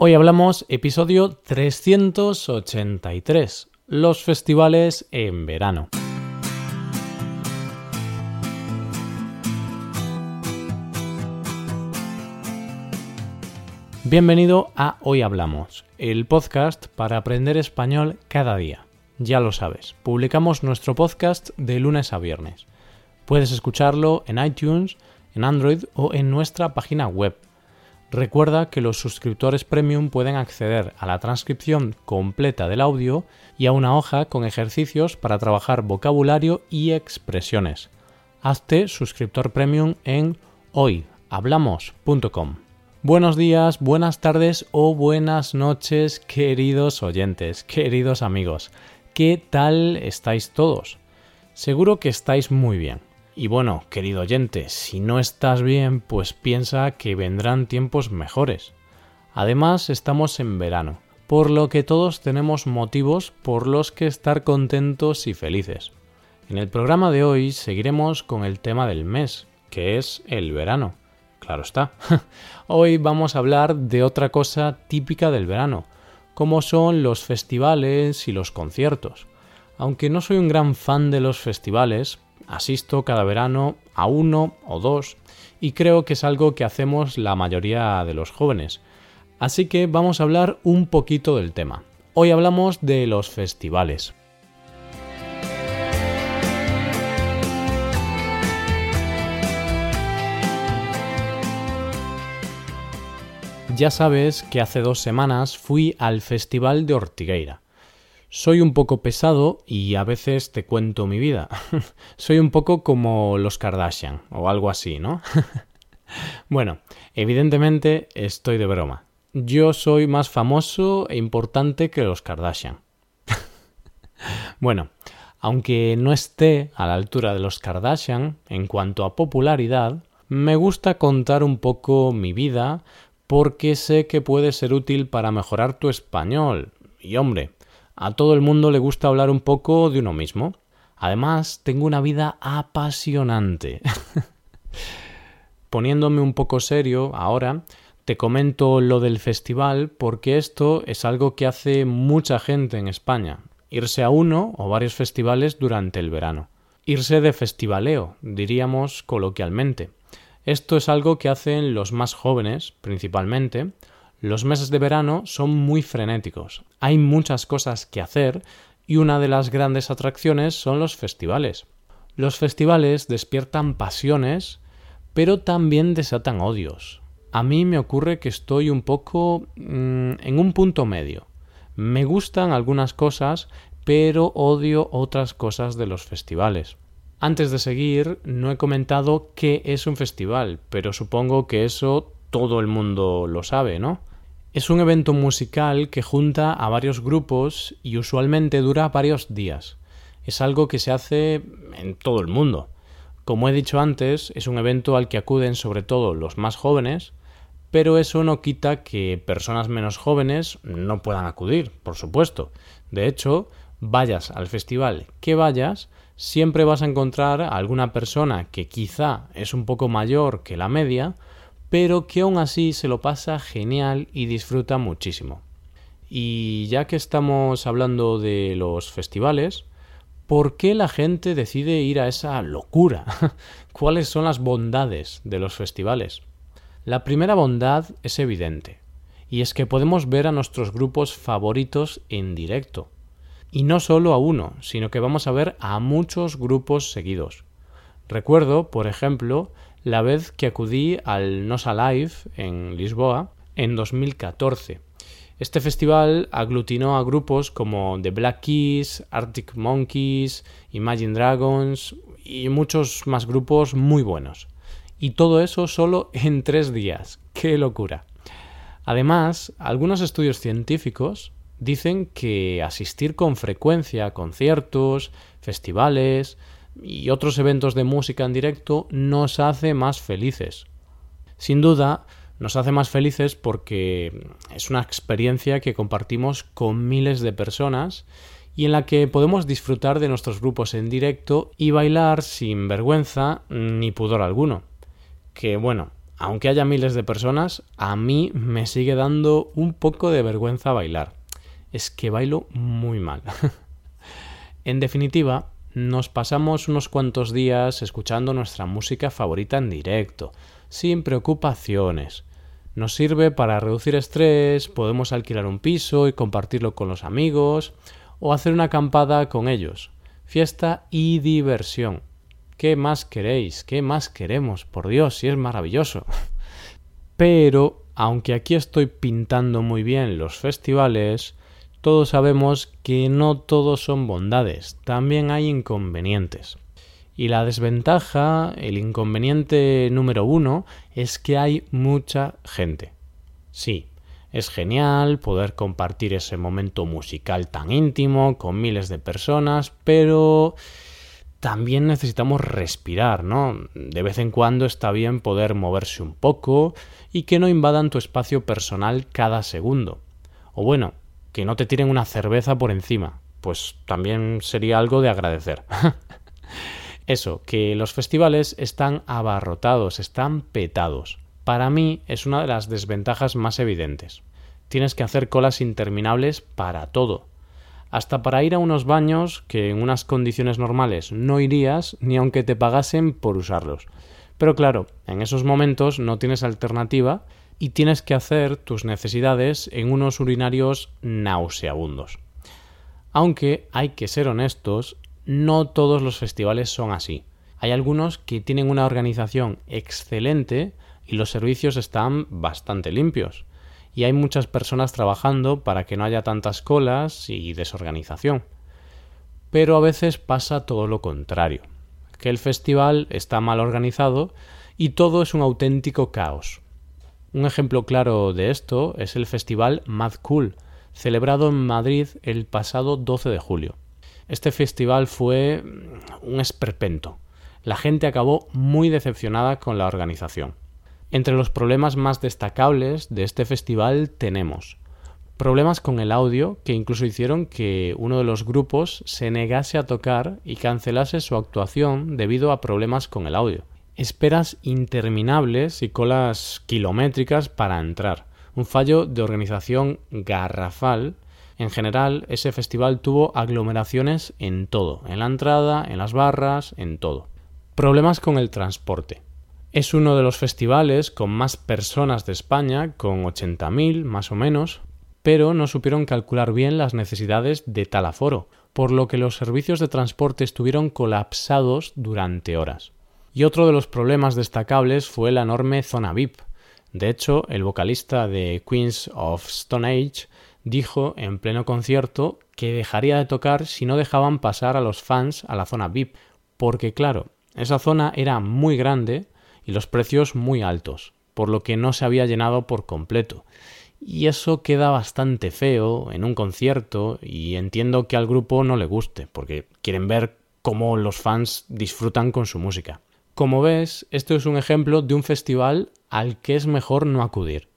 Hoy hablamos episodio 383, los festivales en verano. Bienvenido a Hoy Hablamos, el podcast para aprender español cada día. Ya lo sabes, publicamos nuestro podcast de lunes a viernes. Puedes escucharlo en iTunes, en Android o en nuestra página web. Recuerda que los suscriptores premium pueden acceder a la transcripción completa del audio y a una hoja con ejercicios para trabajar vocabulario y expresiones. Hazte suscriptor premium en hoyhablamos.com. Buenos días, buenas tardes o buenas noches, queridos oyentes, queridos amigos. ¿Qué tal estáis todos? Seguro que estáis muy bien. Y bueno, querido oyente, si no estás bien, pues piensa que vendrán tiempos mejores. Además, estamos en verano, por lo que todos tenemos motivos por los que estar contentos y felices. En el programa de hoy seguiremos con el tema del mes, que es el verano. Claro está. Hoy vamos a hablar de otra cosa típica del verano, como son los festivales y los conciertos. Aunque no soy un gran fan de los festivales, asisto cada verano a uno o dos y creo que es algo que hacemos la mayoría de los jóvenes. Así que vamos a hablar un poquito del tema. Hoy hablamos de los festivales. Ya sabes que hace dos semanas fui al Festival de Ortigueira. Soy un poco pesado y a veces te cuento mi vida. Soy un poco como los Kardashian o algo así, ¿no? bueno, evidentemente estoy de broma. Yo soy más famoso e importante que los Kardashian. bueno, aunque no esté a la altura de los Kardashian en cuanto a popularidad, me gusta contar un poco mi vida porque sé que puede ser útil para mejorar tu español. Y hombre, a todo el mundo le gusta hablar un poco de uno mismo. Además, tengo una vida apasionante. Poniéndome un poco serio ahora, te comento lo del festival porque esto es algo que hace mucha gente en España, irse a uno o varios festivales durante el verano. Irse de festivaleo, diríamos coloquialmente. Esto es algo que hacen los más jóvenes, principalmente. Los meses de verano son muy frenéticos. Hay muchas cosas que hacer y una de las grandes atracciones son los festivales. Los festivales despiertan pasiones, pero también desatan odios. A mí me ocurre que estoy un poco mm, en un punto medio. Me gustan algunas cosas, pero odio otras cosas de los festivales. Antes de seguir, no he comentado qué es un festival, pero supongo que eso todo el mundo lo sabe, ¿no? Es un evento musical que junta a varios grupos y usualmente dura varios días. Es algo que se hace en todo el mundo. Como he dicho antes, es un evento al que acuden sobre todo los más jóvenes, pero eso no quita que personas menos jóvenes no puedan acudir, por supuesto. De hecho, vayas al festival que vayas, siempre vas a encontrar a alguna persona que quizá es un poco mayor que la media, pero que aún así se lo pasa genial y disfruta muchísimo. Y ya que estamos hablando de los festivales, ¿por qué la gente decide ir a esa locura? ¿Cuáles son las bondades de los festivales? La primera bondad es evidente, y es que podemos ver a nuestros grupos favoritos en directo. Y no solo a uno, sino que vamos a ver a muchos grupos seguidos. Recuerdo, por ejemplo, la vez que acudí al Nos Alive en Lisboa en 2014. Este festival aglutinó a grupos como The Black Keys, Arctic Monkeys, Imagine Dragons y muchos más grupos muy buenos. Y todo eso solo en tres días. ¡Qué locura! Además, algunos estudios científicos dicen que asistir con frecuencia a conciertos, festivales y otros eventos de música en directo nos hace más felices. Sin duda, nos hace más felices porque es una experiencia que compartimos con miles de personas y en la que podemos disfrutar de nuestros grupos en directo y bailar sin vergüenza ni pudor alguno. Que bueno, aunque haya miles de personas, a mí me sigue dando un poco de vergüenza bailar. Es que bailo muy mal. en definitiva, nos pasamos unos cuantos días escuchando nuestra música favorita en directo, sin preocupaciones. Nos sirve para reducir estrés, podemos alquilar un piso y compartirlo con los amigos, o hacer una acampada con ellos. Fiesta y diversión. ¿Qué más queréis? ¿Qué más queremos? Por Dios, si es maravilloso. Pero, aunque aquí estoy pintando muy bien los festivales, todos sabemos que no todos son bondades, también hay inconvenientes. Y la desventaja, el inconveniente número uno, es que hay mucha gente. Sí, es genial poder compartir ese momento musical tan íntimo con miles de personas, pero también necesitamos respirar, ¿no? De vez en cuando está bien poder moverse un poco y que no invadan tu espacio personal cada segundo. O bueno, que no te tiren una cerveza por encima, pues también sería algo de agradecer. Eso, que los festivales están abarrotados, están petados. Para mí es una de las desventajas más evidentes. Tienes que hacer colas interminables para todo hasta para ir a unos baños que en unas condiciones normales no irías ni aunque te pagasen por usarlos. Pero claro, en esos momentos no tienes alternativa y tienes que hacer tus necesidades en unos urinarios nauseabundos. Aunque hay que ser honestos, no todos los festivales son así. Hay algunos que tienen una organización excelente y los servicios están bastante limpios y hay muchas personas trabajando para que no haya tantas colas y desorganización. Pero a veces pasa todo lo contrario, que el festival está mal organizado y todo es un auténtico caos. Un ejemplo claro de esto es el festival Mad Cool, celebrado en Madrid el pasado 12 de julio. Este festival fue un esperpento. La gente acabó muy decepcionada con la organización. Entre los problemas más destacables de este festival tenemos problemas con el audio que incluso hicieron que uno de los grupos se negase a tocar y cancelase su actuación debido a problemas con el audio. Esperas interminables y colas kilométricas para entrar. Un fallo de organización garrafal. En general, ese festival tuvo aglomeraciones en todo, en la entrada, en las barras, en todo. Problemas con el transporte. Es uno de los festivales con más personas de España, con 80.000 más o menos, pero no supieron calcular bien las necesidades de tal aforo, por lo que los servicios de transporte estuvieron colapsados durante horas. Y otro de los problemas destacables fue la enorme zona VIP. De hecho, el vocalista de Queens of Stone Age dijo en pleno concierto que dejaría de tocar si no dejaban pasar a los fans a la zona VIP, porque claro, esa zona era muy grande, y los precios muy altos, por lo que no se había llenado por completo. Y eso queda bastante feo en un concierto y entiendo que al grupo no le guste, porque quieren ver cómo los fans disfrutan con su música. Como ves, esto es un ejemplo de un festival al que es mejor no acudir.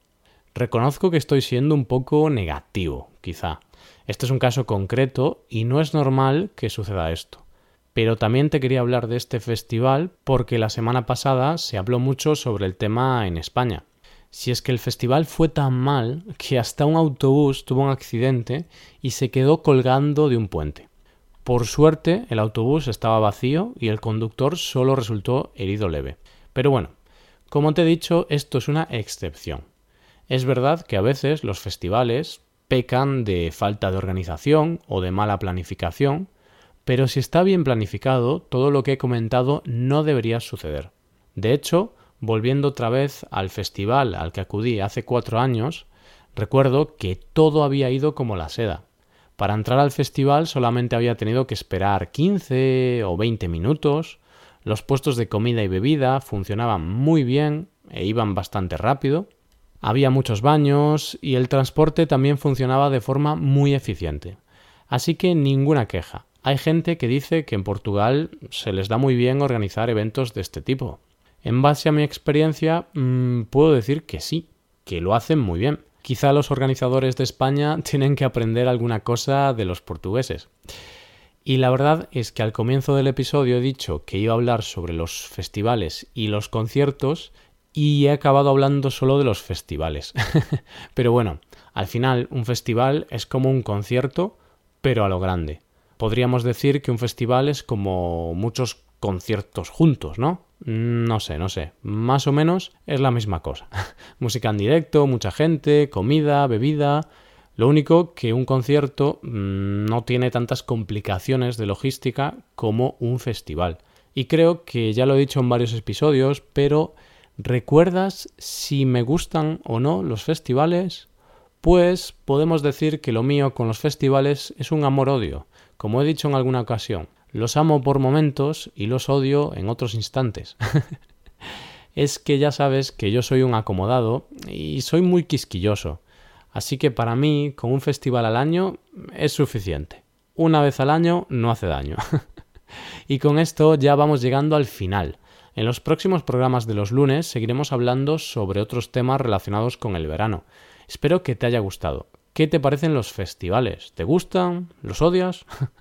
Reconozco que estoy siendo un poco negativo, quizá. Este es un caso concreto y no es normal que suceda esto. Pero también te quería hablar de este festival porque la semana pasada se habló mucho sobre el tema en España. Si es que el festival fue tan mal que hasta un autobús tuvo un accidente y se quedó colgando de un puente. Por suerte, el autobús estaba vacío y el conductor solo resultó herido leve. Pero bueno, como te he dicho, esto es una excepción. Es verdad que a veces los festivales pecan de falta de organización o de mala planificación, pero si está bien planificado, todo lo que he comentado no debería suceder. De hecho, volviendo otra vez al festival al que acudí hace cuatro años, recuerdo que todo había ido como la seda. Para entrar al festival solamente había tenido que esperar 15 o 20 minutos, los puestos de comida y bebida funcionaban muy bien e iban bastante rápido, había muchos baños y el transporte también funcionaba de forma muy eficiente. Así que ninguna queja. Hay gente que dice que en Portugal se les da muy bien organizar eventos de este tipo. En base a mi experiencia, mm, puedo decir que sí, que lo hacen muy bien. Quizá los organizadores de España tienen que aprender alguna cosa de los portugueses. Y la verdad es que al comienzo del episodio he dicho que iba a hablar sobre los festivales y los conciertos y he acabado hablando solo de los festivales. pero bueno, al final un festival es como un concierto, pero a lo grande. Podríamos decir que un festival es como muchos conciertos juntos, ¿no? No sé, no sé. Más o menos es la misma cosa. Música en directo, mucha gente, comida, bebida. Lo único que un concierto mm, no tiene tantas complicaciones de logística como un festival. Y creo que ya lo he dicho en varios episodios, pero ¿recuerdas si me gustan o no los festivales? Pues podemos decir que lo mío con los festivales es un amor-odio, como he dicho en alguna ocasión. Los amo por momentos y los odio en otros instantes. es que ya sabes que yo soy un acomodado y soy muy quisquilloso. Así que para mí, con un festival al año es suficiente. Una vez al año no hace daño. y con esto ya vamos llegando al final. En los próximos programas de los lunes seguiremos hablando sobre otros temas relacionados con el verano. Espero que te haya gustado. ¿Qué te parecen los festivales? ¿Te gustan? ¿Los odias?